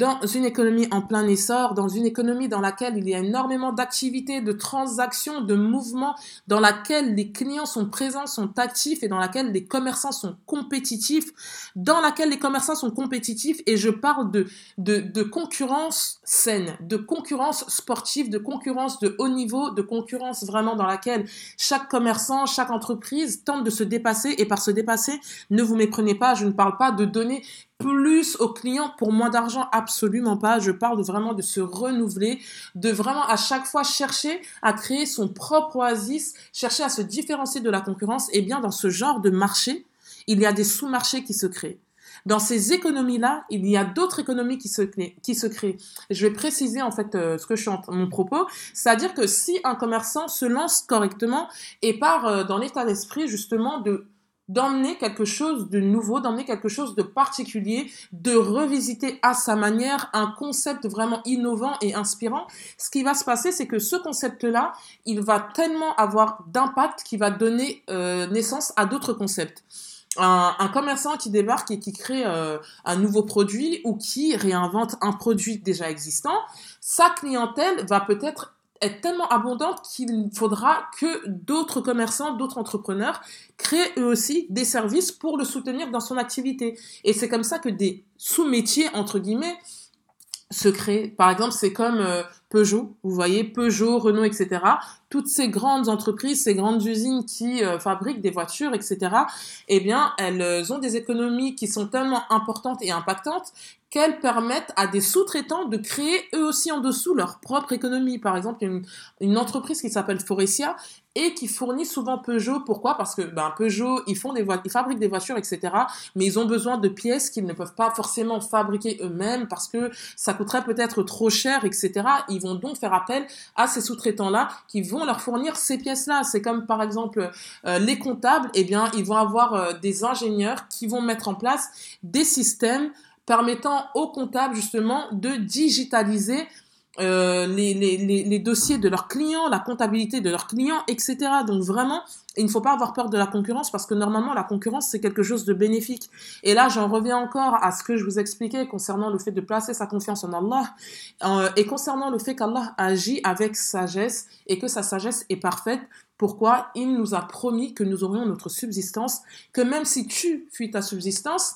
dans une économie en plein essor, dans une économie dans laquelle il y a énormément d'activités, de transactions, de mouvements, dans laquelle les clients sont présents, sont actifs et dans laquelle les commerçants sont compétitifs, dans laquelle les commerçants sont compétitifs et je parle de, de, concurrence saine, de concurrence sportive, de concurrence de haut niveau, de concurrence vraiment dans laquelle chaque commerçant, chaque entreprise tente de se dépasser et par se dépasser, ne vous méprenez pas, je ne parle pas de donner plus aux clients pour moins d'argent, absolument pas. Je parle vraiment de se renouveler, de vraiment à chaque fois chercher à créer son propre oasis, chercher à se différencier de la concurrence. Et bien dans ce genre de marché, il y a des sous-marchés qui se créent. Dans ces économies-là, il y a d'autres économies qui se, créent. Je vais préciser en fait euh, ce que je en, mon propos, c'est-à-dire que si un commerçant se lance correctement et part euh, dans l'état d'esprit justement de d'emmener quelque chose de nouveau, d'emmener quelque chose de particulier, de revisiter à sa manière un concept vraiment innovant et inspirant. Ce qui va se passer, c'est que ce concept-là, il va tellement avoir d'impact qu'il va donner euh, naissance à d'autres concepts. Un, commerçant qui débarque et qui crée euh, un nouveau produit ou qui réinvente un produit déjà existant, sa clientèle va peut-être est tellement abondante qu'il faudra que d'autres commerçants, d'autres entrepreneurs créent eux aussi des services pour le soutenir dans son activité. Et c'est comme ça que des sous-métiers, entre guillemets, se créent. Par exemple, c'est comme euh, Peugeot, vous voyez, Peugeot, Renault, etc. Toutes ces grandes entreprises, ces grandes usines qui euh, fabriquent des voitures, etc. Eh bien, elles euh, ont des économies qui sont tellement importantes et impactantes qu'elles permettent à des sous-traitants de créer eux aussi en dessous leur propre économie. Par exemple, une, une entreprise qui s'appelle Forestia et qui fournit souvent Peugeot. Pourquoi? Parce que ben, Peugeot, ils, des fabriquent des voitures, etc. Mais ils ont besoin de pièces qu'ils ne peuvent pas forcément fabriquer eux-mêmes parce que ça coûterait peut-être trop cher, etc. Ils vont donc faire appel à ces sous-traitants-là qui vont leur fournir ces pièces-là. C'est comme par exemple euh, les comptables, eh bien, ils vont avoir euh, des ingénieurs qui vont mettre en place des systèmes permettant aux comptables justement de digitaliser euh, les, les, les, dossiers de leurs clients, la comptabilité de leurs clients, etc. Donc vraiment, il ne faut pas avoir peur de la concurrence parce que normalement la concurrence c'est quelque chose de bénéfique. Et là j'en reviens encore à ce que je vous expliquais concernant le fait de placer sa confiance en Allah euh, et concernant le fait qu'Allah agit avec sagesse et que sa sagesse est parfaite. Pourquoi? Il nous a promis que nous aurions notre subsistance, que même si tu fuis ta subsistance,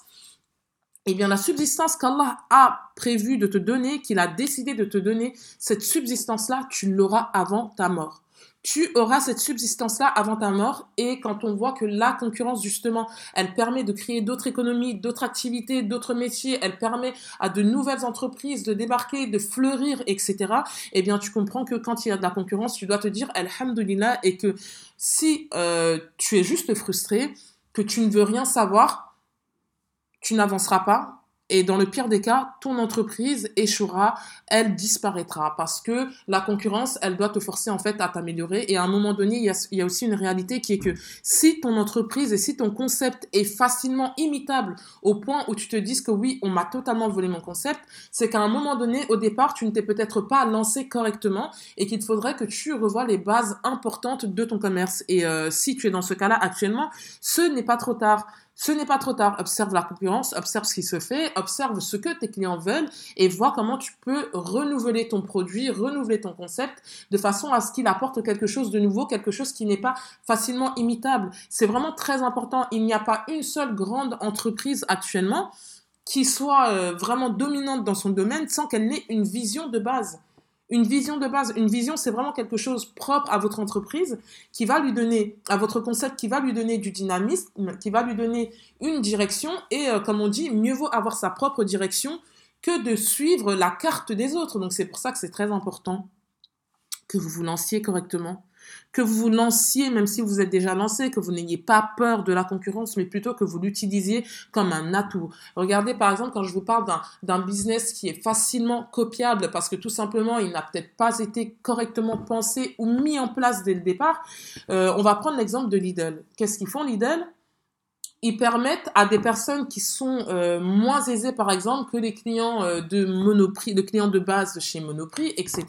eh bien la subsistance qu'Allah a prévu de te donner, qu'il a décidé de te donner, cette subsistance-là, tu l'auras avant ta mort. Tu auras cette subsistance-là avant ta mort et quand on voit que la concurrence, justement, elle permet de créer d'autres économies, d'autres activités, d'autres métiers, elle permet à de nouvelles entreprises de débarquer, de fleurir, etc., eh bien, tu comprends que quand il y a de la concurrence, tu dois te dire Alhamdulillah et que si euh, tu es juste frustré, que tu ne veux rien savoir, tu n'avanceras pas. Et dans le pire des cas, ton entreprise échouera, elle disparaîtra parce que la concurrence, elle doit te forcer en fait à t'améliorer. Et à un moment donné, il y, a, aussi une réalité qui est que si ton entreprise et si ton concept est facilement imitable au point où tu te dises que oui, on m'a totalement volé mon concept, c'est qu'à un moment donné, au départ, tu ne t'es peut-être pas lancé correctement et qu'il faudrait que tu revoies les bases importantes de ton commerce. Et euh, si tu es dans ce cas-là actuellement, ce n'est pas trop tard. Ce n'est pas trop tard. Observe la concurrence, observe ce qui se fait, observe ce que tes clients veulent et vois comment tu peux renouveler ton produit, renouveler ton concept de façon à ce qu'il apporte quelque chose de nouveau, quelque chose qui n'est pas facilement imitable. C'est vraiment très important. Il n'y a pas une seule grande entreprise actuellement qui soit euh, vraiment dominante dans son domaine sans qu'elle n'ait une vision de base une vision de base. Une vision, c'est vraiment quelque chose propre à votre entreprise qui va lui donner, à votre concept, qui va lui donner du dynamisme, qui va lui donner une direction. Et euh, comme on dit, mieux vaut avoir sa propre direction que de suivre la carte des autres. Donc c'est pour ça que c'est très important que vous vous lanciez correctement que vous vous lanciez, même si vous êtes déjà lancé, que vous n'ayez pas peur de la concurrence, mais plutôt que vous l'utilisiez comme un atout. Regardez par exemple quand je vous parle d'un business qui est facilement copiable parce que tout simplement il n'a peut-être pas été correctement pensé ou mis en place dès le départ. Euh, on va prendre l'exemple de Lidl. Qu'est-ce qu'ils font Lidl? Ils permettent à des personnes qui sont euh, moins aisées, par exemple, que les clients euh, de Monoprix, de clients de base chez Monoprix, etc.,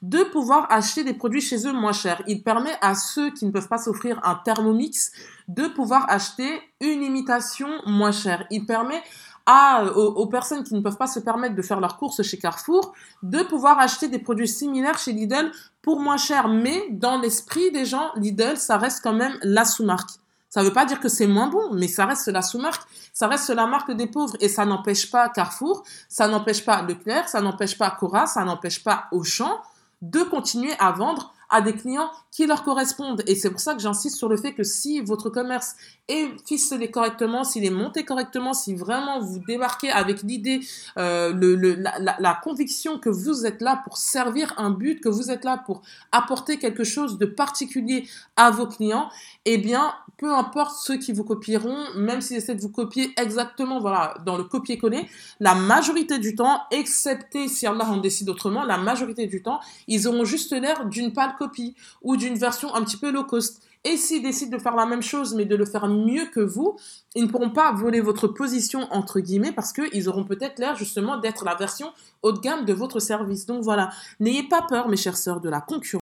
de pouvoir acheter des produits chez eux moins chers. Il permet à ceux qui ne peuvent pas s'offrir un Thermomix de pouvoir acheter une imitation moins chère. Il permet à, aux, aux, personnes qui ne peuvent pas se permettre de faire leurs courses chez Carrefour de pouvoir acheter des produits similaires chez Lidl pour moins cher. Mais dans l'esprit des gens, Lidl, ça reste quand même la sous-marque. Ça ne veut pas dire que c'est moins bon, mais ça reste la sous-marque, ça reste la marque des pauvres. Et ça n'empêche pas Carrefour, ça n'empêche pas Leclerc, ça n'empêche pas Cora, ça n'empêche pas Auchan de continuer à vendre à des clients qui leur correspondent. Et c'est pour ça que j'insiste sur le fait que si votre commerce est ficelé correctement, s'il est monté correctement, si vraiment vous débarquez avec l'idée, euh, le, la, conviction que vous êtes là pour servir un but, que vous êtes là pour apporter quelque chose de particulier à vos clients, eh bien, peu importe ceux qui vous copieront, même s'ils essaient de vous copier exactement, voilà, dans le copier-coller, la majorité du temps, excepté si Allah en décide autrement, la majorité du temps, ils auront juste l'air d'une pâle ou d'une version un petit peu low cost. Et s'ils décident de faire la même chose, mais de le faire mieux que vous, ils ne pourront pas voler votre position, entre guillemets, parce qu'ils auront peut-être l'air justement d'être la version haut de gamme de votre service. Donc voilà, n'ayez pas peur, mes chères sœurs, de la concurrence.